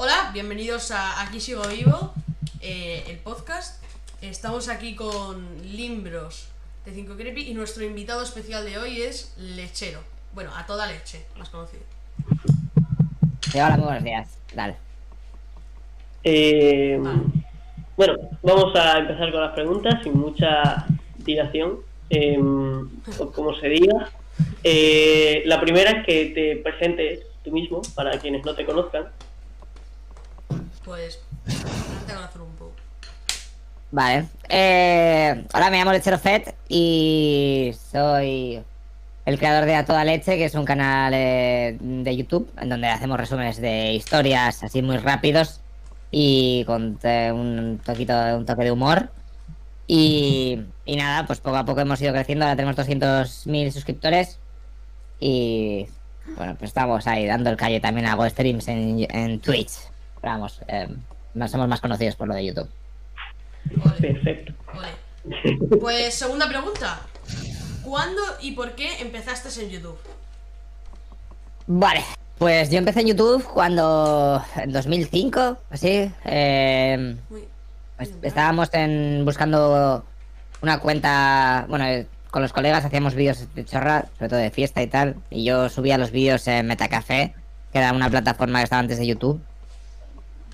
Hola, bienvenidos a Aquí Sigo Vivo, eh, el podcast. Estamos aquí con Limbros de 5 Creepy y nuestro invitado especial de hoy es Lechero. Bueno, a toda leche, más conocido. Sí, hola, muy buenos días. Dale. Eh, Vale. bueno, vamos a empezar con las preguntas sin mucha dilación, eh, o como se diga. Eh, la primera es que te presentes tú mismo, para quienes no te conozcan. Pues, a conocer un poco. Vale. Eh, hola, me llamo Lechero Fett y soy el creador de A Toda Leche, que es un canal eh, de YouTube en donde hacemos resúmenes de historias así muy rápidos y con eh, un toquito, un toque de humor. Y, y nada, pues poco a poco hemos ido creciendo. Ahora tenemos 200.000 suscriptores y bueno, pues estamos ahí dando el calle. También hago streams en Twitch. Pero vamos, eh, somos más conocidos por lo de YouTube. Perfecto. ole. Pues, segunda pregunta. ¿Cuándo y por qué empezaste en YouTube? Vale, pues yo empecé en YouTube cuando en 2005, así. eh, pues estábamos en, buscando una cuenta, bueno, eh, con los colegas hacíamos vídeos de chorra, sobre todo de fiesta y tal, y yo subía los vídeos en Metacafé, que era una plataforma que estaba antes de YouTube.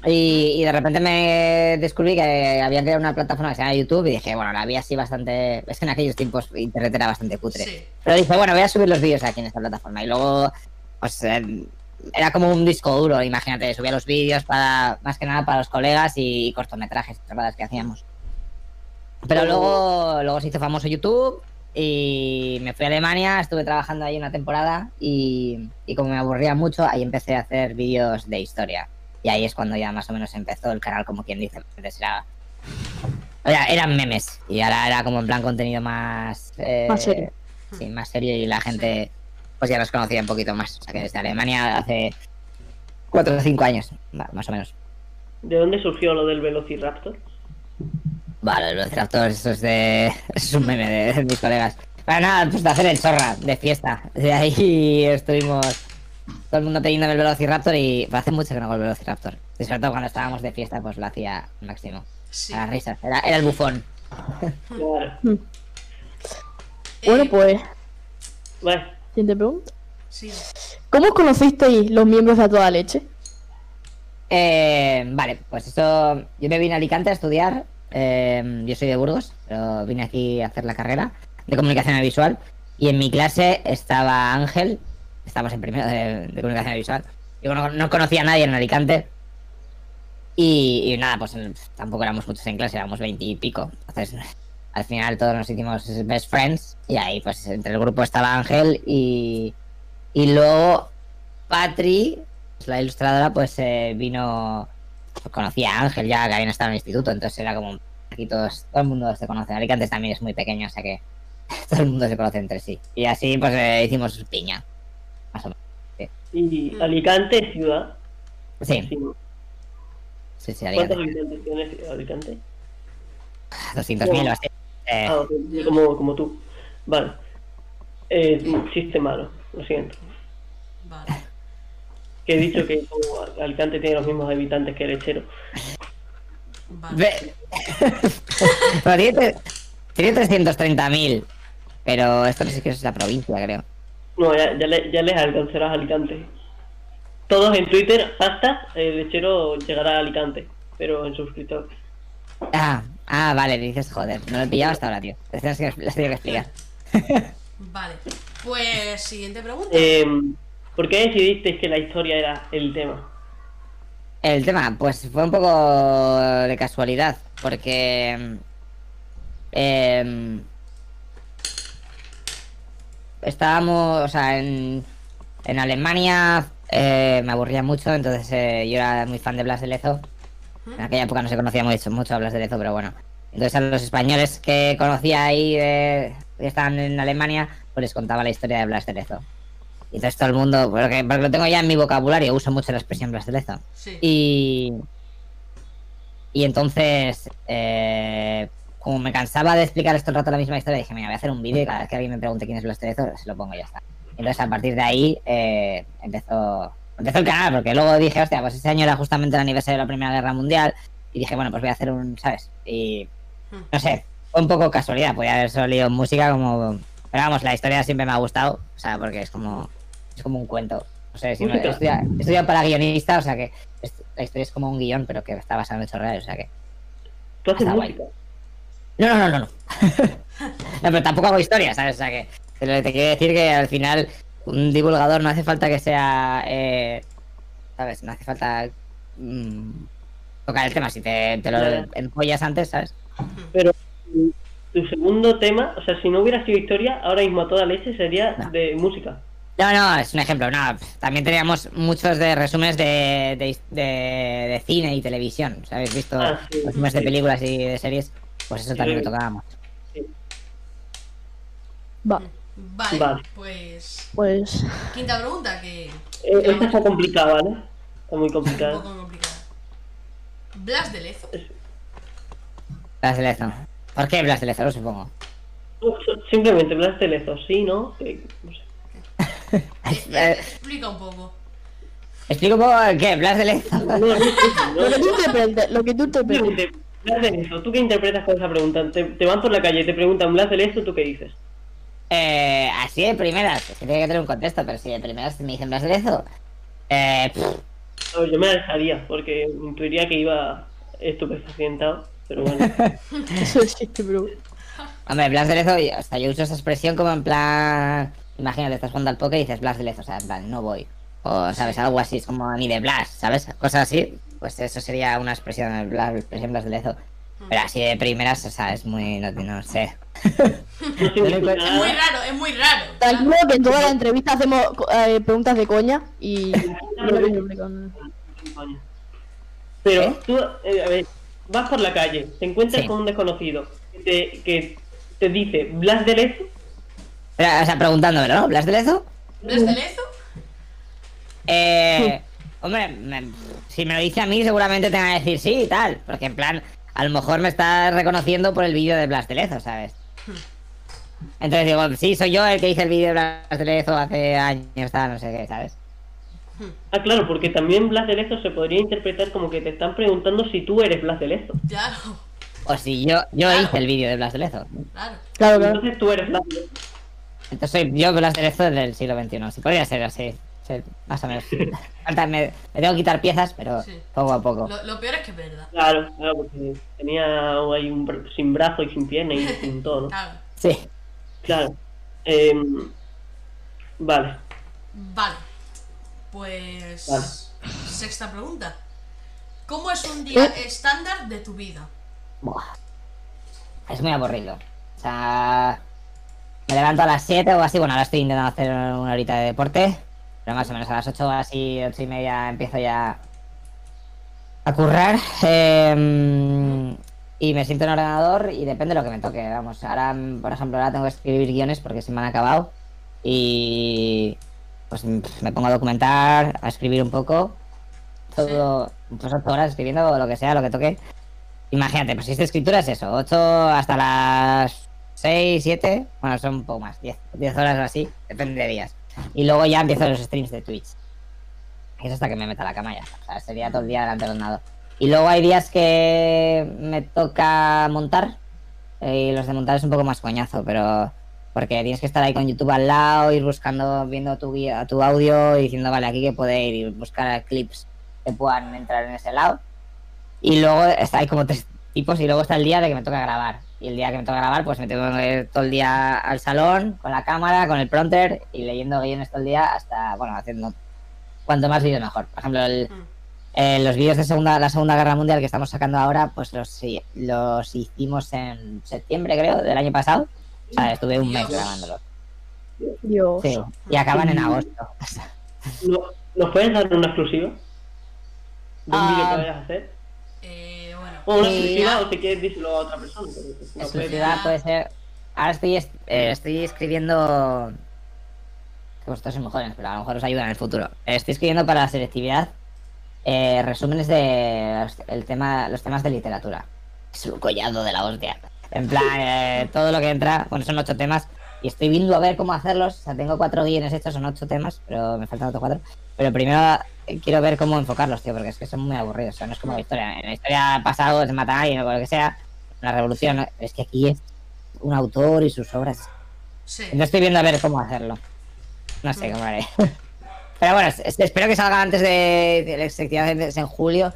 Y, y de repente me descubrí que había creado una plataforma que se llama YouTube y dije, bueno, la vi así bastante... Es que en aquellos tiempos internet era bastante cutre. Sí. Pero dije, bueno, voy a subir los vídeos aquí en esta plataforma. Y luego, pues, eh, era como un disco duro, imagínate, subía los vídeos para, más que nada para los colegas y, cortometrajes, que hacíamos. Pero Oh. luego, luego se hizo famoso YouTube y me fui a Alemania, estuve trabajando ahí una temporada y, y como me aburría mucho, ahí empecé a hacer vídeos de historia. Y ahí es cuando ya más o menos empezó el canal, como quien dice. Antes era, era- eran memes y ahora era como en plan contenido más... eh, Más serio. Sí, más serio y la gente pues ya nos conocía un poquito más. O sea que desde Alemania hace 4 o 5 años, más o menos. ¿De dónde surgió lo del Velociraptor? Vale, el Velociraptor, eso es de. Eso es un meme de, de mis colegas. Para nada, pues de hacer el chorra, de fiesta. De ahí estuvimos todo el mundo pidiendo el Velociraptor y hace mucho que no hago el Velociraptor. Y sobre todo cuando estábamos de fiesta, pues lo hacía máximo. Sí. A las risas. Era, era el bufón. Claro. Bueno, Eh, pues, Vale. siguiente pregunta. Sí. ¿Cómo os conocisteis los miembros de A Toda Leche? Eh, vale, pues eso. Yo me vine a Alicante a estudiar. eh, yo soy de Burgos, pero vine aquí a hacer la carrera de comunicación visual. Y en mi clase estaba Ángel. Estamos en primero de, de comunicación visual. Yo no, no conocía a nadie en Alicante. Y, y nada, pues en- tampoco éramos muchos en clase, éramos veinte y pico. Entonces, al final todos nos hicimos best friends. Y ahí, pues entre el grupo estaba Ángel y. Y luego Patri, pues, la ilustradora, pues eh, vino. pues, conocía a Ángel ya que habían estado en el instituto, entonces era como. Aquí todos, todo el mundo se conoce. Alicante también es muy pequeño, o sea que todo el mundo se conoce entre sí. Y así, pues eh, hicimos piña. Más o menos. Y Mm. Alicante, ciudad. Sí, Sí. sí, sí, ¿Cuántos habitantes tiene Alicante? 200.000 o así. Eh, Ah, como, como tú. Vale. Eh, chiste malo, lo siento. Vale. Que he dicho que como Alicante tiene los mismos habitantes que Lechero. Vale. Tiene, tiene 330.000. Pero esto no sé qué es la provincia, creo. No, ya, ya, le- ya les alcanzarás a Alicante. Todos en Twitter, hashtag, eh, Lechero llegará a Alicante, pero en suscriptores. Ah, ah, vale, dices, joder, no lo he pillado hasta ahora, tío. Que, les tengo que explicar. Vale. Pues, siguiente pregunta. Eh, ¿Por qué decidisteis que la historia era el tema? El tema, pues fue un poco de casualidad, porque em, estábamos, o sea, en, en Alemania eh, me aburría mucho, entonces eh, yo era muy fan de Blas de Lezo. En aquella época no se conocía mucho, mucho a Blas de Lezo, pero bueno. Entonces a los españoles que conocía ahí de, que estaban en Alemania, pues les contaba la historia de Blas de Lezo. Y entonces todo el mundo, porque, porque lo tengo ya en mi vocabulario, uso mucho la expresión Blas de Lezo. Sí. Y. Y entonces, eh, como me cansaba de explicar esto el rato la misma historia, dije, mira, voy a hacer un vídeo y cada vez que alguien me pregunte quién es Blas Terezo, se lo pongo y ya está. Entonces, a partir de ahí, eh, empezó empezó el canal porque luego dije, hostia, pues ese año era justamente el aniversario de la Primera Guerra Mundial y dije, bueno, pues voy a hacer un, ¿sabes? Y no sé, fue un poco casualidad, podía haber salido música como... Pero vamos, la historia siempre me ha gustado, o sea, porque es como, es como un cuento. O sea, si no, Música. estudiado, he estudiado para guionista, o sea que es- la historia es como un guion, pero que está basado en hechos reales, o sea que... Tú haces Está guay. No, no, no, no. No, no pero tampoco hago historia, ¿sabes? O sea que te, quiero decir que al final un divulgador no hace falta que sea... eh, ¿Sabes? No hace falta mm, tocar el tema. Si te, te lo empollas antes, ¿sabes? Pero tu segundo tema, o sea, si no hubiera sido historia, ahora mismo a toda leche sería No. de música. No, no, es un ejemplo. No, también teníamos muchos de resúmenes de, de, de- de cine y televisión. ¿os ¿Habéis visto Ah, sí, resúmenes de películas y de series? Pues eso Sí, también lo tocábamos. Va, Vale, Vale. pues. pues. Quinta pregunta, que. Eh, que esta está complicada, ¿vale? Está muy un complicada. poco complicada. Blas de Lezo. Blas de Lezo. ¿Por qué Blas de Lezo? Lo supongo. Simplemente Blas de Lezo, sí, ¿no? Que- no sé. Eh, eh, Eh, explica un poco. Explico un poco qué, Blas de Lezo. No, no, no, no, Lo que tú interpretes, lo que tú. Simplemente, Blas de Lezo, ¿tú qué interpretas con esa pregunta? Te, te van por la calle y te preguntan Blas de Lezo, ¿tú qué dices? Eh, así de primeras, es que tiene que tener un contexto, pero si de primeras me dicen Blas de Lezo, eh, yo me alejaría, porque intuiría que iba estupefacientado, pero bueno. Eso existe, bro. hombre, Blas de Lezo, y- o sea, yo uso esa expresión como en plan, imagínate, estás jugando al póker y dices Blas de Lezo, o sea, en plan, no voy, o sabes, algo así, es como ni de Blas, ¿sabes? Cosas así, pues eso sería una expresión, la expresión Blas de Lezo. Pero así de primeras, o sea, es muy, no, no sé. Es muy raro, es muy raro. Tranquilo que en toda la entrevista hacemos eh, preguntas de coña y. Pero ¿Eh? tú, eh, a ver, vas por la calle, te encuentras Sí. con un desconocido que te, que te dice Blas de Lezo, Pero, o sea, preguntándomelo, ¿no? ¿Blas de Lezo? Blas de Lezo. Eh, hombre, me- si me lo dice a mí, seguramente tenga que decir sí y tal. Porque en plan, a lo mejor me está reconociendo por el vídeo de Blas de Lezo, ¿sabes? Entonces digo, sí, soy yo el que hice el vídeo de Blas de Lezo hace años, tal, no sé qué, ¿sabes? Ah, claro, porque también Blas de Lezo se podría interpretar como que te están preguntando si tú eres Blas de Lezo. Claro, O si yo, yo Claro. hice el vídeo de Blas de Lezo. claro. Claro, claro. Entonces tú eres Blas de Lezo. Entonces soy yo Blas de Lezo del siglo XXI. Si podría ser así, sí, más o menos. Falta- me, me tengo que quitar piezas, pero Sí. poco a poco. Lo, lo peor es que es verdad. Claro, claro, porque tenía ahí un br- sin brazo y sin pierna y sin todo, ¿no? Claro. Sí. Claro. Em, vale. Vale. Pues. Vale. Sexta pregunta. ¿Cómo es un día ¿Eh? estándar de tu vida? Buah. Es muy aburrido. O sea, me levanto a las 7 o así. Bueno, ahora estoy intentando hacer una horita de deporte. Pero más o menos a las 8 o así, 8 y media empiezo ya a currar. eh, y me siento en el ordenador y depende de lo que me toque. Vamos, ahora, por ejemplo, ahora tengo que escribir guiones porque se me han acabado. Y pues me pongo a documentar, a escribir un poco. Todo, pues 8 horas escribiendo lo que sea, lo que toque. Imagínate, pues si esta escritura es eso, 8 hasta las 6, 7, bueno, son un poco más, 10, 10 horas o así, depende de días. Y luego ya empiezo los streams de Twitch. Que es hasta que me meta la cama ya. O sea, sería todo el día delante del ordenador. Y luego hay días que me toca montar. eh, Y los de montar es un poco más coñazo, pero. Porque tienes que estar ahí con YouTube al lado, ir buscando, viendo tu guía, tu audio y diciendo, vale, aquí que puede ir y buscar clips que puedan entrar en ese lado. Y luego está, hay como tres tipos y luego está el día de que me toca grabar. Y el día que me toca grabar, pues me tengo que ir todo el día al salón, con la cámara, con el prompter y leyendo guiones todo el día hasta, bueno, haciendo cuanto más vídeos mejor. Por ejemplo, el, Mm. eh, los vídeos de segunda, la Segunda Guerra Mundial que estamos sacando ahora, pues los, sí, los hicimos en septiembre, creo, del año pasado. O sea, estuve un mes grabándolos. Dios. Sí, y acaban en agosto. ¿No- ¿Nos puedes dar una exclusiva? ¿De un Ah. vídeo que vayas a hacer? O una Sí. exclusiva o si quieres díselo a otra persona. pero no Exclusividad puede ser. Ahora estoy, es- eh, estoy escribiendo. que Vosotros sois mejores, pero a lo mejor os ayuda en el futuro. Estoy escribiendo para la selectividad eh, resúmenes de los, el tema, los temas de literatura. Es un collado de la hostia. En plan, eh, todo lo que entra, bueno, son ocho temas y estoy viendo a ver cómo hacerlos. O sea, tengo cuatro guiones hechos, son ocho temas, pero me faltan otros cuatro. Pero primero eh, quiero ver cómo enfocarlos, tío, porque es que son muy aburridos. O sea, no es como la historia. En la historia pasado se mata a alguien o lo que sea, la revolución. ¿no? Es que aquí es un autor y sus obras. Sí. Entonces estoy viendo a ver cómo hacerlo. No sé cómo haré. Pero bueno, es- espero que salga antes de, de la efectividad es en julio.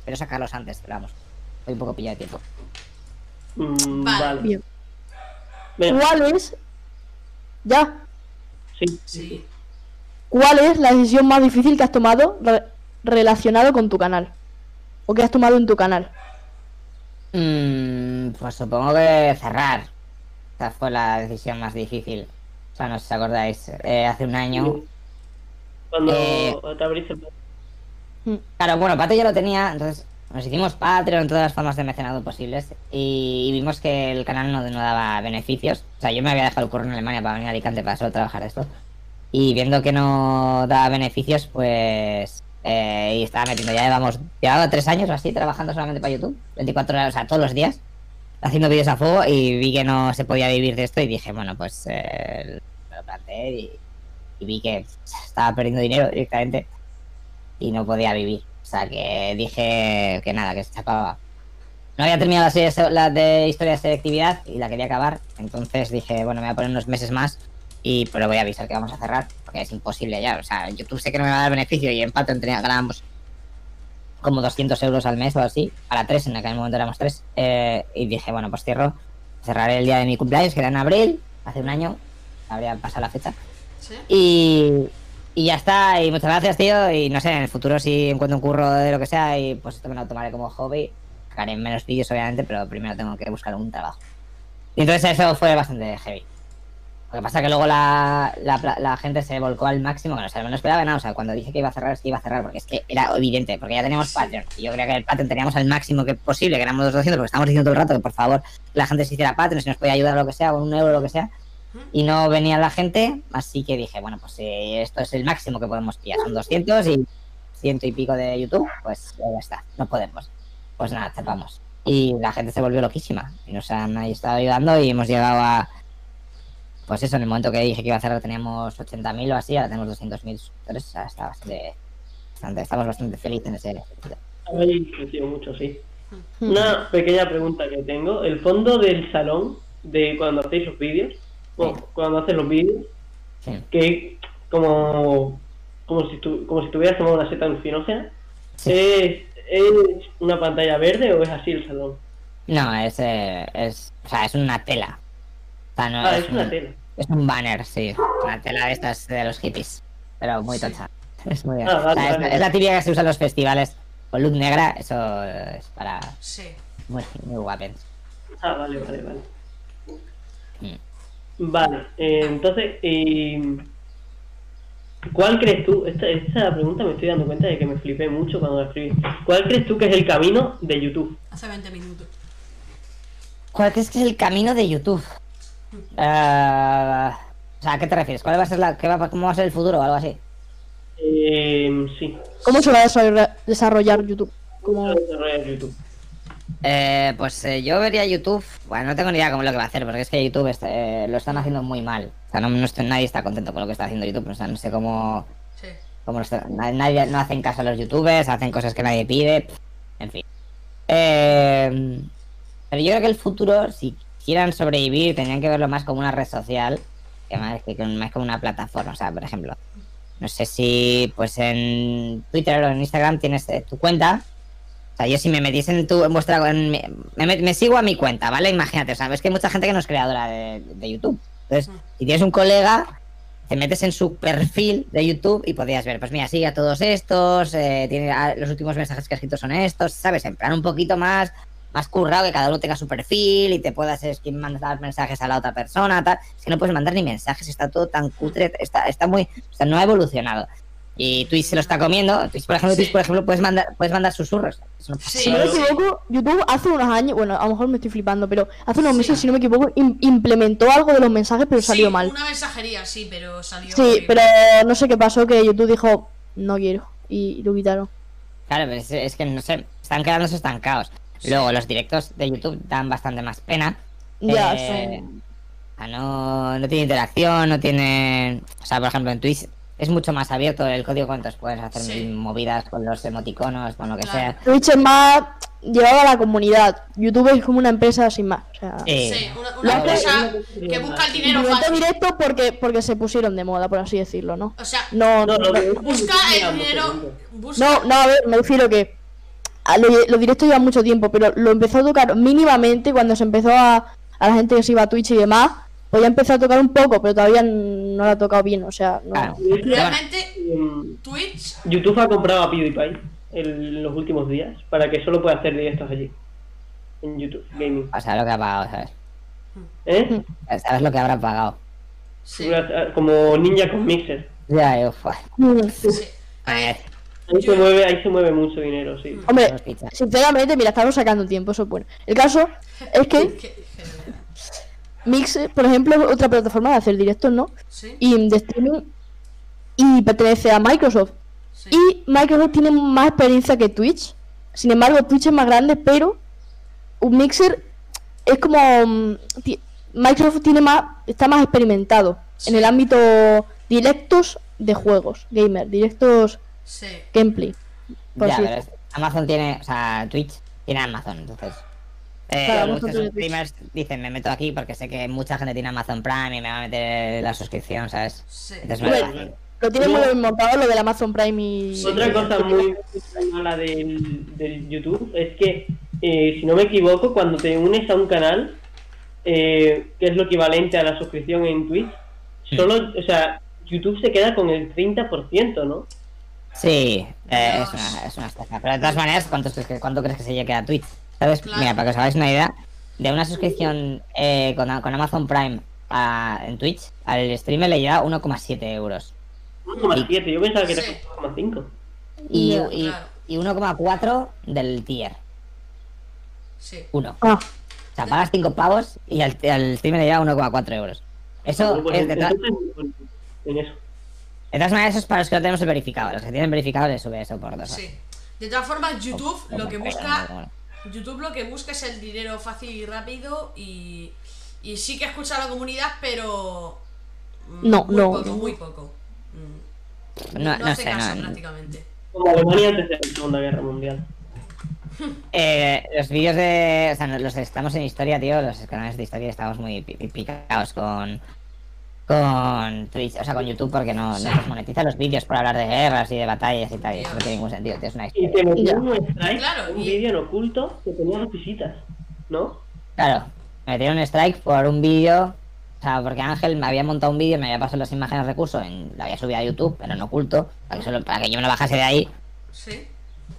Espero sacarlos antes, pero vamos. Estoy un poco pillado de tiempo. Mm, Vale. vale. ¿Cuál es? Ya. sí. Sí. ¿Cuál es la decisión más difícil que has tomado re- relacionado con tu canal? ¿O que has tomado en tu canal? Mm, pues supongo que cerrar. Esa fue la decisión más difícil. O sea, no sé si os acordáis. eh, hace un año. Cuando Eh, te abriste el... Claro, bueno, Patreon ya lo tenía, entonces nos hicimos Patreon, todas las formas de mecenado posibles, y, vimos que el canal no, no daba beneficios. O sea, yo me había dejado el curro en Alemania para venir a Alicante para solo trabajar esto. Y viendo que no daba beneficios, pues... eh, y estaba metiendo, ya llevamos, llevaba tres años así trabajando solamente para YouTube, 24 horas, o sea, todos los días, haciendo vídeos a fuego, y vi que no se podía vivir de esto, y dije, bueno, pues eh, lo planteé y, y vi que estaba perdiendo dinero directamente y no podía vivir. O sea que dije que nada, que se acababa. No había terminado la, serie, la de historia de selectividad y la quería acabar. Entonces dije, bueno, me voy a poner unos meses más y pero voy a avisar que vamos a cerrar porque es imposible ya. O sea, YouTube sé que no me va a dar beneficio y en Patreon ganábamos como 200 euros al mes o así. Para tres, en aquel momento éramos tres. Eh, y dije, bueno, pues cierro. Cerraré el día de mi cumpleaños, que era en abril, hace un año. Habría pasado la fecha. Sí. Y, y ya está, y muchas gracias, tío. Y no sé, en el futuro si encuentro un curro de lo que sea, y pues esto me lo tomaré como hobby. Haré menos vídeos, obviamente, pero primero tengo que buscar un trabajo. Y entonces eso fue bastante heavy. Lo que pasa es que luego la, la, la gente se volcó al máximo, que no, sé, no esperaba nada. O sea, cuando dije que iba a cerrar, es que iba a cerrar, porque es que era evidente, porque ya teníamos Patreon. Y yo creía que el Patreon teníamos al máximo que posible, que éramos los 200, porque estábamos diciendo todo el rato que por favor la gente se hiciera Patreon, si nos podía ayudar o lo que sea, con un euro o lo que sea y no venía la gente, así que dije, bueno, pues si esto es el máximo que podemos pillar, son 200 y ciento y pico de YouTube, pues ya está, no podemos. Pues nada, cerramos. Y la gente se volvió loquísima y nos han ahí estado ayudando y hemos llegado a, pues eso, en el momento que dije que iba a cerrar teníamos 80.000 o así, ahora tenemos 200.000 suscriptores, o sea, está bastante, bastante, estamos bastante felices en ese. Habéis crecido mucho, sí. Una pequeña pregunta que tengo. El fondo del salón de cuando hacéis los vídeos, bueno, Sí. cuando haces los vídeos, Sí. que como como si tu, como si tuvieras tomado una seta alucinógena, Sí. ¿es, ¿es una pantalla verde o es así el salón? No, es, eh, es, o sea, es una tela. O sea, no Ah, es, es una un- tela. Es un banner, sí. Una tela de estas de los hippies. Pero muy tocha. Es muy. Ah, vale, O sea, es, vale. es la típica que se usa en los festivales con luz negra. Eso es para Sí. muy, muy guapos. Ah, vale, vale, vale. Mm. Vale, eh, entonces, eh, ¿cuál crees tú? Esta, esta pregunta me estoy dando cuenta de que me flipé mucho cuando la escribí. ¿Cuál crees tú que es el camino de YouTube? Hace 20 minutos. ¿Cuál crees que es el camino de YouTube? Eh, o sea, ¿a qué te refieres? ¿Cuál va a ser la, qué va, ¿Cómo va a ser el futuro o algo así? Eh, sí, ¿Cómo se va a desarrolla- desarrollar YouTube? Como... desarrollar YouTube. Eh, pues eh, yo vería YouTube. Bueno, no tengo ni idea cómo es lo que va a hacer, porque es que YouTube está- eh, lo están haciendo muy mal. O sea, no, no estoy- nadie está contento con lo que está haciendo YouTube. O sea, no sé cómo. Sí. cómo está- na- nadie, no hacen caso a los youtubers, hacen cosas que nadie pide. En fin. Eh, pero yo creo que el futuro, si quieran sobrevivir, tendrían que verlo más como una red social que más, que más como una plataforma. O sea, por ejemplo, no sé si pues en Twitter o en Instagram tienes tu cuenta. O sea, yo si me metiese en tu en vuestra en me, me sigo a mi cuenta, ¿vale? Imagínate, o sea, ves que hay mucha gente que no es creadora de, de YouTube. Entonces, si tienes un colega, te metes en su perfil de YouTube y podrías ver, pues mira, sigue a todos estos, eh, tiene ah, los últimos mensajes que ha escrito son estos, ¿sabes? En plan un poquito más, más currado, que cada uno tenga su perfil y te puedas es mandar mensajes a la otra persona, tal. Es que no puedes mandar ni mensajes, está todo tan cutre, está, está muy, o sea, no ha evolucionado. Y Twitch se lo está comiendo. Twitch, por ejemplo, Sí. Twitch, por ejemplo, puedes mandar, puedes mandar susurros. No. Sí. Si no me equivoco, YouTube hace unos años, bueno, a lo mejor me estoy flipando, pero hace unos Sí. meses, si no me equivoco, im- implementó algo de los mensajes, pero salió Sí, mal. Una mensajería, sí, pero salió. Sí, horrible. pero no sé qué pasó, que YouTube dijo, no quiero, y lo quitaron. Claro, pero es, es que no sé, están quedándose estancados. Luego, los directos de YouTube dan bastante más pena. Ya, Eh, sea, no, no tiene interacción, no tiene... O sea, por ejemplo, en Twitch es mucho más abierto el código, entonces puedes hacer Sí. movidas con los emoticonos, con lo que Claro. sea. Twitch es más llevado a la comunidad. YouTube es como una empresa sin más. O sea, Sí. Sí, una, Lo una empresa que busca el dinero fácil. directo porque, porque se pusieron de moda, por así decirlo, ¿no? O sea, No, No, no, lo de- busca el dinero. Busca, no, no, a ver, me refiero que a lo- los directos llevan mucho tiempo, pero lo empezó a tocar mínimamente cuando se empezó a, a la gente que se iba a Twitch y demás. Pues ya empezó a tocar un poco, pero todavía no lo ha tocado bien, o sea, no. Claro. Realmente, Twitch. YouTube ha comprado a PewDiePie en los últimos días para que solo pueda hacer directos allí. En YouTube Gaming. O sea, lo que ha pagado, ¿sabes? ¿Eh? Sabes lo que habrá pagado. Sí, Como ninja con Mixer. Ya, yo, fue. Mm. sí. A ver, Ahí se mueve, ahí se mueve mucho dinero, sí. Hombre, sinceramente, mira, estamos sacando tiempo, eso es bueno. El caso es que Mixer, por ejemplo, es otra plataforma de hacer directos, ¿no? Sí, Y de streaming y pertenece a Microsoft. sí. Y Microsoft tiene más experiencia que Twitch. Sin embargo, Twitch es más grande, pero un Mixer es como mm, Microsoft tiene más está más experimentado en el ámbito directos de juegos, gamer, directos sí. gameplay. por Ya, pero Amazon tiene, o sea, Twitch tiene Amazon, entonces. Eh, Claro, streamers dicen, me meto aquí porque sé que mucha gente tiene Amazon Prime y me va a meter la suscripción, ¿sabes? Sí. Entonces me. Lo tiene muy bien montado lo del Amazon Prime y. Otra cosa muy mala del, del YouTube es que, eh, si no me equivoco, cuando te unes a un canal, eh, que es lo equivalente a la suscripción en Twitch, solo, o sea, YouTube se queda con el 30%, ¿no? Sí, eh, es, una, es una estafa. Pero de todas maneras, ¿cuánto cuánto crees que se llegue a Twitch? ¿Sabes? Claro. Mira, para que os hagáis una idea, de una suscripción eh, con, con Amazon Prime a- en Twitch, al streamer le llega 1,7 euros. 1,7, yo pensaba que era Sí. 1,5. Y, y, claro. y 1,4 del tier. Sí. 1. Ah, O sea, pagas 5 pavos y al, al streamer le llega 1,4 euros. Eso Pues es de, todas- entonces, en eso. de todas maneras, eso es para los que no tenemos el verificado. Los que tienen verificado les sube eso por dos. Sí. De todas formas, YouTube lo que busca. YouTube lo que busca es el dinero fácil y rápido y. Y sí que escucha a la comunidad, pero. mm, No, muy no, Poco, no. muy poco. Mm, No, no no hace sé, caso no, prácticamente. Como Alemania antes de la Segunda Guerra Mundial. Eh, los vídeos de. O sea, los estamos en historia, tío, los canales de historia estamos muy pi- pi- picados con. Con Twitch, o sea, con YouTube, porque no, no nos monetiza los vídeos por hablar de guerras y de batallas y tal. Y eso no tiene ningún sentido, tío, es una Y te metió un strike, Claro, un y- vídeo en oculto que tenía las visitas, ¿no? Claro, me metieron un strike por un vídeo. O sea, porque Ángel me había montado un vídeo, me había pasado las imágenes recursos, en, lo había subido a YouTube, pero en oculto, para que, solo, para que yo me lo bajase de ahí. Sí.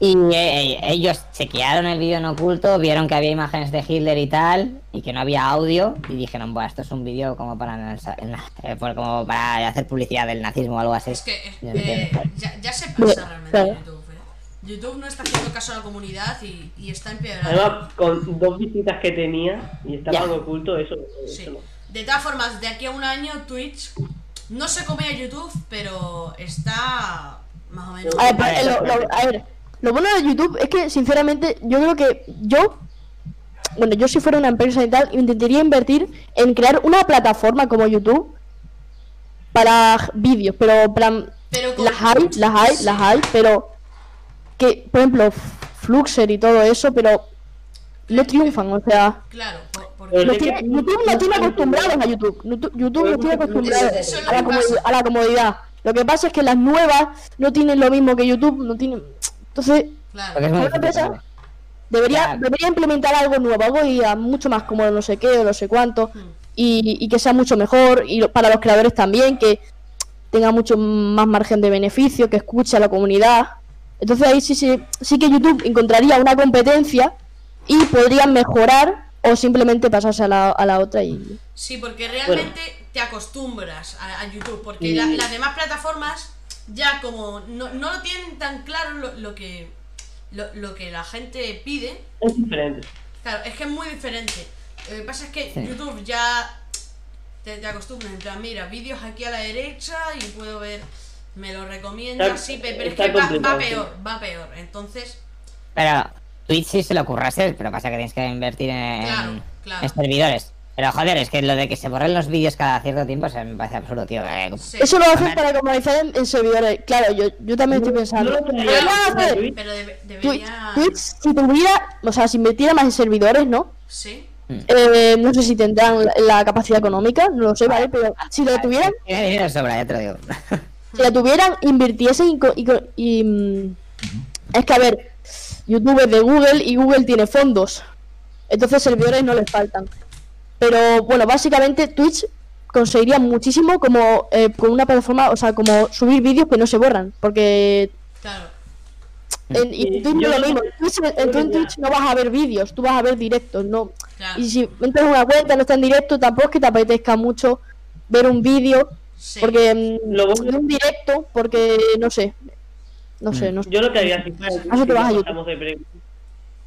Y eh, ellos chequearon el vídeo en oculto, vieron que había imágenes de Hitler y tal, y que no había audio, y dijeron, bueno, esto es un vídeo como para eh, por- como para hacer publicidad del nazismo o algo así. Es que eh, Ya eh, entiendo. ya, ya se pasa realmente claro. YouTube. eh. YouTube no está haciendo caso a la comunidad y, y está empeorando. Además, con dos visitas que tenía y estaba en oculto, eso, Sí. eso no. De todas formas, de aquí a un año Twitch no se come a YouTube, pero está más o menos. A ver, pero, eh, lo, lo- a ver, lo bueno de YouTube es que, sinceramente, yo creo que yo, bueno, yo si fuera una empresa y tal, intentaría invertir en crear una plataforma como YouTube para vídeos, pero para, Pero las hay, las hay, las hay, pero que, por ejemplo, Fluxer y todo eso, pero no triunfan, o sea, Claro, porque no tiene- YouTube no tiene acostumbrados a YouTube, YouTube YouTube no tiene acostumbrados a la comodidad. Lo que pasa es que las nuevas no tienen lo mismo que YouTube, no tienen, entonces claro. ¿Una empresa? Debería, Claro. debería implementar algo nuevo, algo y a mucho más como no sé qué o no sé cuánto, Hmm. y, y que sea mucho mejor, y lo- para los creadores también, que tenga mucho más margen de beneficio, que escuche a la comunidad. Entonces ahí sí, sí, sí que YouTube encontraría una competencia y podrían mejorar o simplemente pasarse a la, a la otra y... Sí, porque realmente te acostumbras a, a YouTube, porque la- las demás plataformas ya como no, no lo tienen tan claro lo, lo que lo, lo que la gente pide, Es diferente. claro, es que es muy diferente. Lo que pasa es que Sí. YouTube ya te, te acostumbras, en plan, mira, vídeos aquí a la derecha y puedo ver, me lo recomienda, Está- sí, pero es que va, va sí. peor, va peor. Entonces, Pero Twitch sí se le ocurre hacer, pero pasa que tienes que invertir en, Claro, claro. en servidores. Pero joder, es que lo de que se borren los vídeos cada cierto tiempo o sea, me parece absurdo, tío. Eh, Sí. Eso lo hacen para comunizar en, en servidores. Claro, yo, yo también estoy pensando. no Pero de Twitch. Pero debe- Twitch, debería. Twitch, si tuviera, o sea, si invirtiera más en servidores, ¿no? Sí. Eh, no sé si tendrán la, la capacidad económica, no lo sé, ¿vale? Pero si lo tuvieran, Tiene dinero sobra, ya te lo digo. si la tuvieran, invirtiesen y, y, mm, es que a ver, YouTube es de Google y Google tiene fondos. Entonces servidores no les faltan. Pero bueno, básicamente Twitch conseguiría muchísimo como eh, con una plataforma, o sea, como subir vídeos que no se borran. Porque Claro. en, y Sí, Twitch no yo- es lo mismo. Twitch- en, tú en Twitch no vas a ver vídeos, tú vas a ver directos, no. Claro. Y si entras en una cuenta, no está en directo, tampoco es que te apetezca mucho ver un vídeo. Sí. Porque mm, Lo bueno- de un directo, porque no sé. No sé, no sé. Yo lo que haría si fuera Eso si te vas a ya YouTube. pasamos de pre-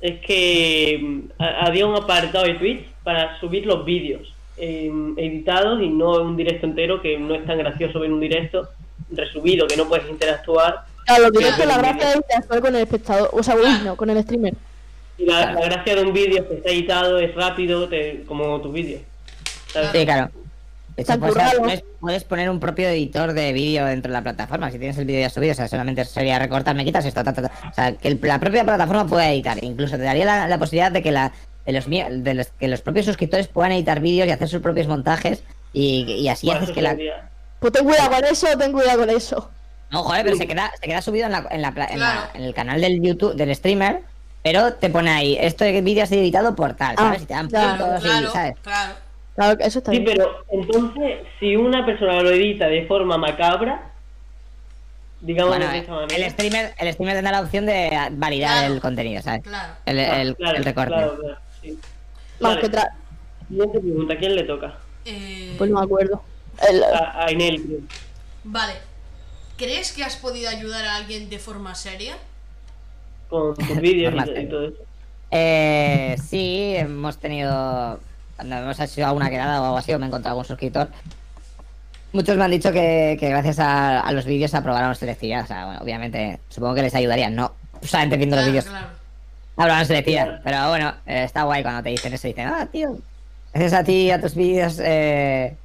es que mm, ha- había un apartado de Twitch para subir los vídeos eh, editados y no un directo entero, que no es tan gracioso ver un directo resubido, que no puedes interactuar. Claro, lo directo, Claro. la gracia es interactuar con el espectador, o sea, uy, no, con el streamer. Y la, Claro. la gracia de un vídeo es que está editado, es rápido, te- como tus vídeos. Sí, claro. Hecho, Tan puedes, currado. puedes- puedes poner un propio editor de vídeo dentro de la plataforma. Si tienes el vídeo ya subido, o sea, solamente sería recortar, me quitas esto, ta, ta, ta. O sea, que el- la propia plataforma pueda editar. Incluso te daría la, la posibilidad de que la de los, de los- que los propios suscriptores puedan editar vídeos y hacer sus propios montajes. Y, y así Bueno, haces que la. Pues ten cuidado con eso, ten cuidado con eso. No, joder, pero se queda, se queda subido en, la, en, la pla- en, la- en el canal del YouTube, del streamer. Pero te pone ahí, este vídeo ha sido editado por tal, Ah, ¿sabes? Y te dan claro, puntos y, Claro, ¿sabes? claro. Claro, que eso está Sí, bien. pero entonces, si una persona lo edita de forma macabra, digamos Bueno, de esta el streamer, el streamer tendrá la opción de validar Claro. el contenido, ¿sabes? Claro. El, Ah, el, claro, el recorte. Claro, claro, sí. Más Vale, que tra- Siguiente pregunta, ¿a quién le toca? Eh, Pues no me acuerdo. El- A, a Inel. Vale. ¿Crees que has podido ayudar a alguien de forma seria? Con tus vídeos y, y todo eso. Eh, sí, hemos tenido. Cuando hemos hecho alguna quedada o algo así, o me he encontrado algún suscriptor. Muchos me han dicho que, que gracias a, a los vídeos aprobaron selectividad. O sea, bueno, obviamente, supongo que les ayudaría, no solamente viendo los Claro, vídeos claro. Aprobaron selectividad. Pero bueno, eh, está guay cuando te dicen eso. Dicen, ah, tío, gracias a ti, a tus vídeos, eh,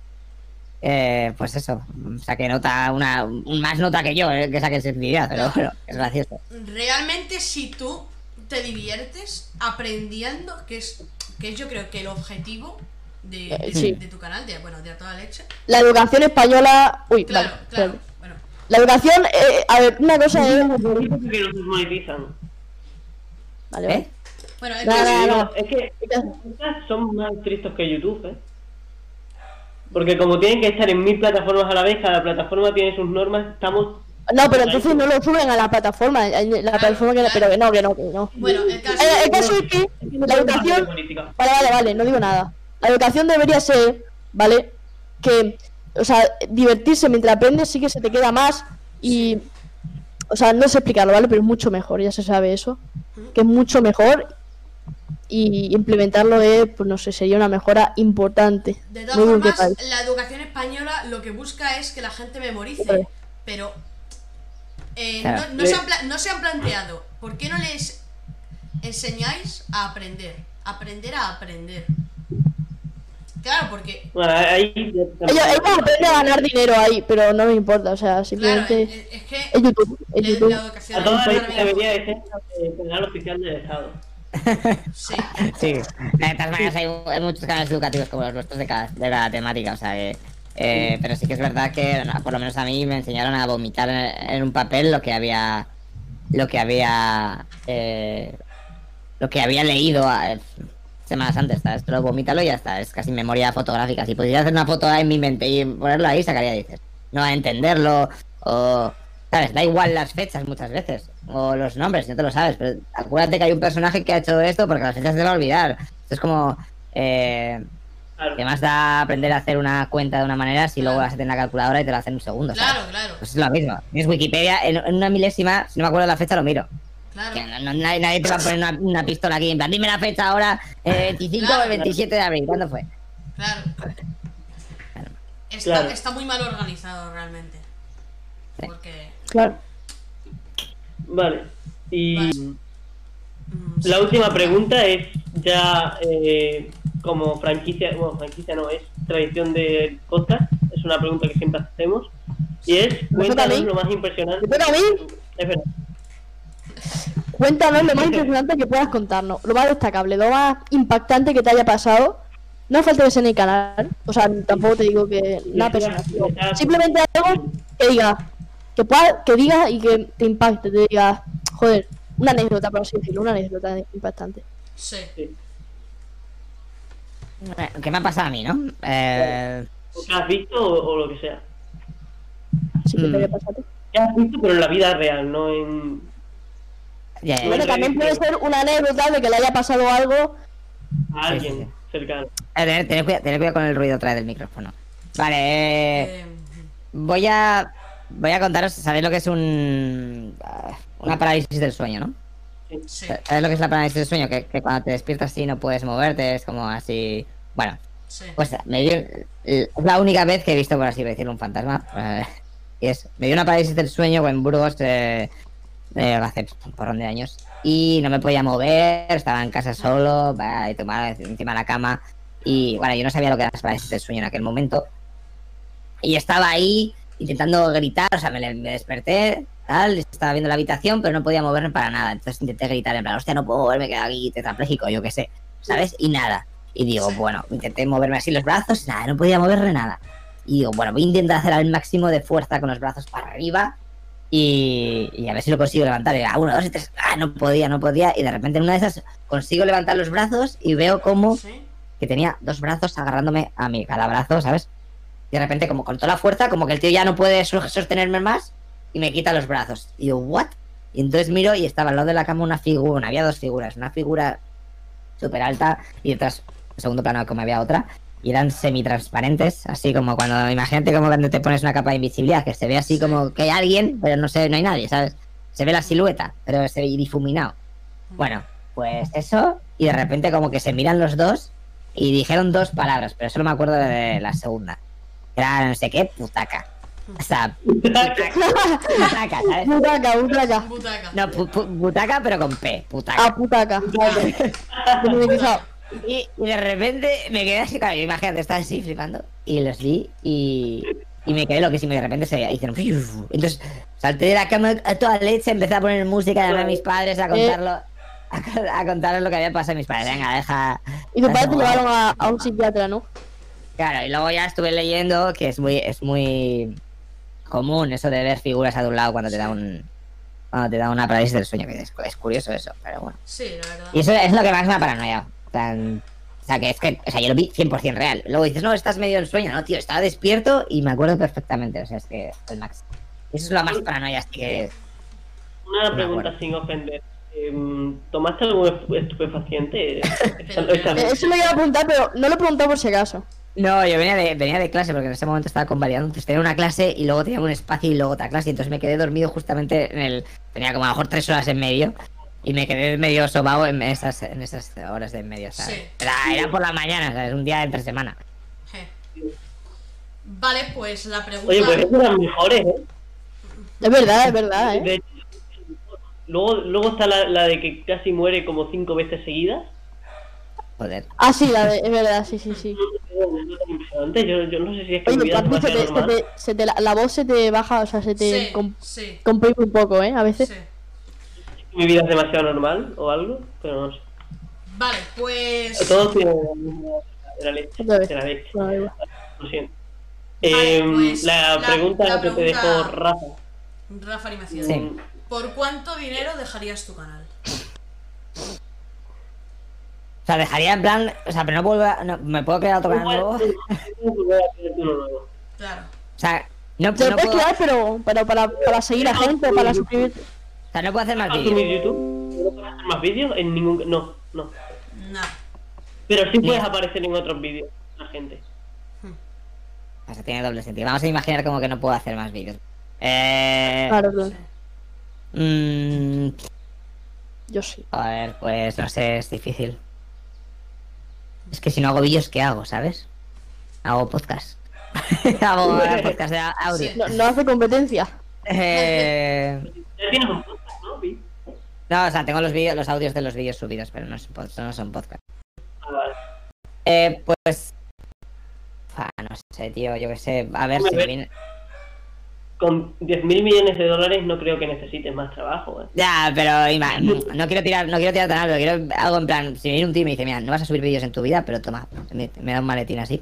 eh, pues eso, saqué nota, una, un- más nota que yo, eh, que saqué selectividad. Pero bueno, es gracioso. Realmente si tú te diviertes aprendiendo, que es, que es yo creo que el objetivo de, Eh, de- sí. de tu canal, de, bueno, de a toda leche. La educación española. Uy, Claro, vale. claro. Bueno, La educación, eh, a ver, una cosa es. que. Vale, vale. ¿Eh? bueno caso- nada, Digo, nada. Es que estas son más tristos que YouTube, ¿eh? Porque como tienen que estar en mil plataformas a la vez, cada plataforma tiene sus normas, estamos... No, pero entonces no lo suben a la plataforma. en La plataforma que no, pero que no, que no, que no. Bueno, el caso, Eh, el caso es que la educación. Vale, vale, vale, no digo nada. La educación debería ser, ¿vale? Que, o sea, divertirse mientras aprendes sí que se te queda más y. O sea, no sé explicarlo, ¿vale? Pero es mucho mejor, ya se sabe eso. Que es mucho mejor y implementarlo es, pues no sé, sería una mejora importante. de todas formas, la educación española lo que busca es que la gente memorice, pero eh, Claro. no, no se han no se han planteado, ¿por qué no les enseñáis a aprender? Aprender a aprender. Claro, porque Bueno, ahí... Ellos, aprenden a ganar dinero ahí, pero no me importa, o sea, Claro, simplemente es, es que es YouTube, es la, YouTube. la educación A debería de ser el canal oficial del Estado. Sí, Sí, de todas maneras hay, hay muchos canales educativos como los nuestros de cada, de cada temática, o sea que... eh, pero sí que es verdad que no, por lo menos a mí me enseñaron a vomitar en, en un papel lo que había lo que había eh, lo que había leído eh, semanas antes, ¿sabes? Pero vomítalo y ya está, es casi memoria fotográfica. Si pudiera hacer una foto en mi mente y ponerlo ahí, sacaría dices. No a entenderlo o... ¿Sabes? Da igual las fechas muchas veces. O los nombres, si no te lo sabes. Pero acuérdate que hay un personaje que ha hecho esto porque las fechas se te va a olvidar. Esto es como... Eh, Claro. ¿Qué más da aprender a hacer una cuenta de una manera si luego la haces en la calculadora y te la hacen en un segundo? ¿sabes? claro, claro, Pues es lo mismo. Tienes Wikipedia, en, en una milésima, si no me acuerdo la fecha, lo miro. Claro. Que no- no- nadie, nadie te va a poner una, una pistola aquí en plan, dime la fecha ahora, eh, 25 o Claro. el 27 de abril, ¿cuándo fue? Claro. Está, Claro. está muy mal organizado realmente. Sí. Porque. Claro. Vale. Y Vale. mm, la última pregunta es ya eh, como franquicia, bueno, franquicia no, es tradición del podcast, es una pregunta que siempre hacemos. Y es, cuéntanos lo más impresionante. ¿Me toca a mí? Es verdad. Cuéntanos lo más impresionante que puedas contarnos, lo más destacable, lo más impactante que te haya pasado. No falta que sea en el canal, o sea, tampoco te digo que nada personal. Simplemente algo que diga, que pueda, que diga y que te impacte, te diga, joder, una anécdota, por así decirlo, una anécdota impactante. Sí. Sí. ¿Qué me ha pasado a mí, no? Eh, O que has visto o, o lo que sea. Sí que Mm. te haya pasado. Que has visto, pero en la vida real, no en. Ya, ya, Bueno, ya. también puede ser una anécdota de que le haya pasado algo. a alguien sí, sí. cercano. Tener, tener cuidado, con el ruido vez del micrófono. Vale, eh, voy a voy a contaros, ¿sabéis lo que es un ah, una parálisis del sueño, no? sí. ¿Sabes lo que es la parálisis del sueño? Que, que cuando te despiertas así no puedes moverte, es como así. Bueno, Sí. pues me dio. Es la única vez que he visto, por así decirlo, un fantasma. y es. Me dio una parálisis del sueño en Burgos eh, eh, hace un porrón de años. Y no me podía mover, estaba en casa solo, y tomaba encima de la cama. Y bueno, yo no sabía lo que era parálisis del sueño en aquel momento. Y estaba ahí intentando gritar, o sea, me, me desperté, tal, estaba viendo la habitación, pero no podía moverme para nada. Entonces intenté gritar en plan, hostia, no puedo moverme, queda aquí tetrapléjico, yo qué sé, ¿sabes? Y nada. Y digo, bueno, intenté moverme así los brazos, nada, no podía moverle nada. Y digo, bueno, voy a intentar hacer al máximo de fuerza con los brazos para arriba y, y a ver si lo consigo levantar. Ah, uno, dos y tres, ah, no podía, no podía. Y de repente en una de esas consigo levantar los brazos y veo como Sí. que tenía dos brazos agarrándome a mi cada brazo, ¿sabes? Y de repente, como con toda la fuerza, como que el tío ya no puede so- sostenerme más y me quita los brazos. Y digo, ¿what? Y entonces miro y estaba al lado de la cama una figura, había dos figuras, una figura súper alta y detrás, en segundo plano, como había otra. Y eran semitransparentes, así como cuando, imagínate como cuando te pones una capa de invisibilidad, que se ve así Sí. como que hay alguien, pero no se, no hay nadie, ¿sabes? Se ve la silueta, pero se ve difuminado. Bueno, pues eso, y de repente como que se miran los dos y dijeron dos palabras, pero solo me acuerdo de la segunda. Era no sé qué, putaca. O sea, putaca, putaca, ¿sabes? Butaca, butaca. Butaca. No, pu- pu- butaca, pero con P, putaca. Ah, putaca. Y, y de repente me quedé así, claro, yo imagínate, estaba así flipando. Y los vi y, y me quedé loquísimo. Y de repente se hicieron. Entonces salté de la cama a toda leche, empecé a poner música, a llamar a mis padres, a contarlo. A, a contarles lo que había pasado a mis padres. Venga, deja. Y tus padres te jugar". llevaron a, a un psiquiatra, ¿no? Claro, y luego ya estuve leyendo que es muy, es muy común eso de ver figuras a de un lado cuando te da un. Cuando te da una parálisis del sueño, que es, es curioso eso, pero bueno. Sí, la verdad. Y eso es lo que más me ha paranoia. O sea, en- o sea, que es que, o sea, yo lo vi 100% real. Luego dices, no, estás medio en sueño. No, tío, estaba despierto y me acuerdo perfectamente. O sea, es que el max. Eso es lo más paranoia, así que. Una pregunta acuerdo. sin ofender. Em, ¿Tomaste algún estu- estupefaciente? Eso lo iba a preguntar, pero no lo he preguntado por si acaso. No, yo venía de, venía de clase porque en ese momento estaba convalidando. Entonces tenía una clase y luego tenía un espacio y luego otra clase. Y entonces me quedé dormido justamente en el. Tenía como a lo mejor tres horas en medio. Y me quedé medio sobao en esas, en esas horas de en medio, ¿sabes? Sí. Era, era por la mañana, ¿sabes? Un día entre semana. Vale, pues la pregunta. Oye, pues eran mejores, ¿eh? Es verdad, es verdad, ¿eh? De hecho, luego, luego está la, la de que casi muere como cinco veces seguidas. Joder. Ah, sí, la de, es verdad, sí, sí, sí. Impresionante, Yo, yo no sé si es que mi Oye, vida es Patri, se te, demasiado se normal. te- se te la, la voz se te baja, o sea, se te Sí, com- sí, comprime un poco, ¿eh? A veces. Mi vida es demasiado normal o algo, pero no sé. Vale, pues. Todos tienen la misma de la leche. De la leche. Lo siento. Vale, Em, pues, la, la- pregunta la que te pregunta- dejó Rafa. Rafa Animación. Sí. ¿Por cuánto dinero dejarías tu canal? O sea, dejaría en plan. O sea, pero no vuelvo a. no- ¿Me puedo crear otro canal nuevo? O Claro. sea, no, no puedes puedo, crear, pero, pero para, para seguir a gente, para suscribirte. Sea, no puedo hacer más ¿Asumir vídeos. YouTube? ¿No puedes hacer más vídeos? En ningún... No, no. Nada. Pero sí puedes aparecer en otros vídeos, la gente. O sea, tiene doble sentido. Vamos a imaginar como que no puedo hacer más vídeos. Eh. Claro, claro. mm, Yo sí. a ver, pues no sé, es difícil. Es que si no hago vídeos, ¿qué hago, sabes? Hago podcast. hago podcast de audio. Sí. No, no hace competencia. Eh, tienes un podcast, ¿no? Vi. no, o sea, tengo los vídeos, los audios de los vídeos subidos, pero no son, no son podcast. Ah, vale. Eh, pues. no sé, tío, yo qué sé. A ver Hombre, si me viene. Con 10.000 millones de dólares no creo que necesites más trabajo. ¿eh? Ya, pero ima- no quiero tirar, no quiero tirar tan alto, quiero algo en plan, si viene un tío y me dice, mira, no vas a subir vídeos en tu vida, pero toma, me, me da un maletín así.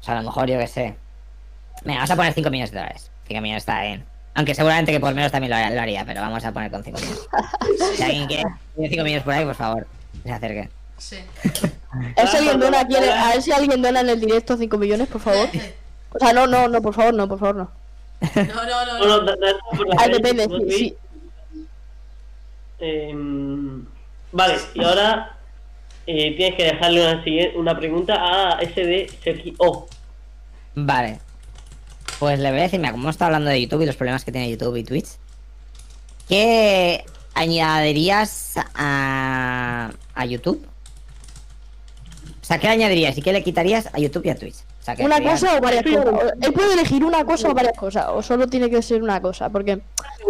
O sea, a lo mejor yo qué sé. Venga, vamos a poner 5 millones de dólares. 5 millones está bien. Aunque seguramente que por menos también lo, haría- lo haría, pero vamos a poner con 5 millones. Si alguien quiere 5 millones por ahí, por favor, se acerque. Sí. A ver si alguien dona, quiere- a ver si alguien dona en el directo 5 millones, por favor. O sea, no, no, no, por favor, no, por favor, no. No, no, no. No, Ah, depende, ¿no sí. Em, vale, y ahora eh, tienes que dejarle una, siguiente- una pregunta a SD Sergi O. Vale. Pues le voy a decir, mira, como hemos estado hablando de YouTube y los problemas que tiene YouTube y Twitch, ¿qué añadirías a, a YouTube? O sea, ¿qué añadirías y qué le quitarías a YouTube y a Twitch? O sea, que Una serían- cosa o varias cosas. Él puede elegir una cosa o varias cosas, o solo tiene que ser una cosa, porque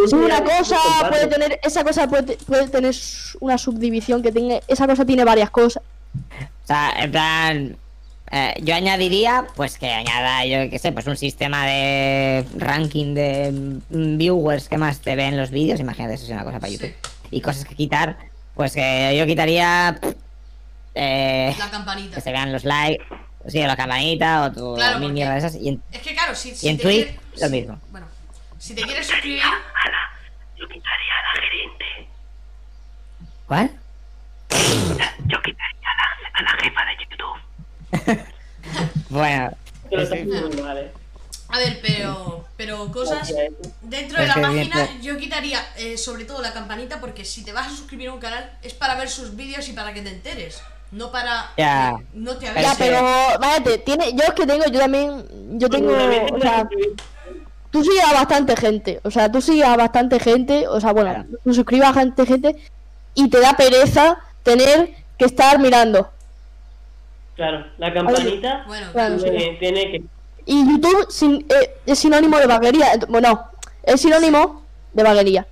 si una cosa puede tener, esa cosa puede, puede tener una subdivisión que tenga, esa cosa tiene varias cosas. O sea, en plan, eh, yo añadiría, pues que añada, yo qué sé, pues un sistema de ranking de mm, viewers que más te ven los vídeos. Imagínate, eso es una cosa para Sí. YouTube. Y cosas que quitar, pues que yo quitaría eh, La campanita. que se vean los likes, o sí, la campanita o tu Claro, mil mierdas de esas. Y en- Es que claro, si, si Y en Twitch, lo si- mismo. Bueno, si te quieres suscribir, Yo quitaría a la gerente. ¿Cuál? Yo quitaría a la, a la jefa de YouTube. Bueno, Pero ¿eh? a ver, pero pero cosas dentro de la página yo quitaría eh, sobre todo la campanita porque si te vas a suscribir a un canal es para ver sus vídeos y para que te enteres, no para Ya. no te Ya, avise. sí. pero, váyate, tiene, yo es que tengo, yo también, yo tengo, o sea, tú sigues a bastante gente, o sea, tú sigues a bastante gente, o sea, bueno, tú suscribes a bastante gente y te da pereza tener que estar mirando. Claro, la campanita Bueno, Claro, sí. tiene, tiene que. Y YouTube sin- eh, es sinónimo de vaguería. Bueno, es sinónimo de vaguería.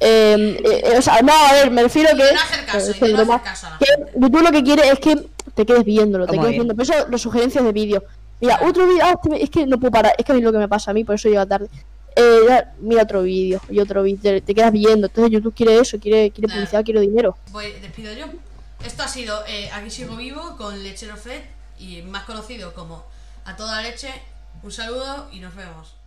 Eh, eh, eh, o sea, no, a ver, me refiero que. Y no hacer caso, y que no broma, hacer caso a la que gente. YouTube lo que quiere es que te quedes viéndolo, te ¿Cómo quedes bien? viendo. Por eso las sugerencias de vídeo. Mira, otro vídeo. ah, este es que no puedo parar. Es que a mí lo que me pasa a mí, por eso llega tarde. Eh, mira otro vídeo y otro vídeo. Te, te quedas viendo. Entonces YouTube quiere eso, quiere, quiere Claro. publicidad, quiere dinero. voy, despido yo. Esto ha sido eh, Aquí sigo vivo con Lechero Fed y más conocido como A toda leche. Un saludo y nos vemos.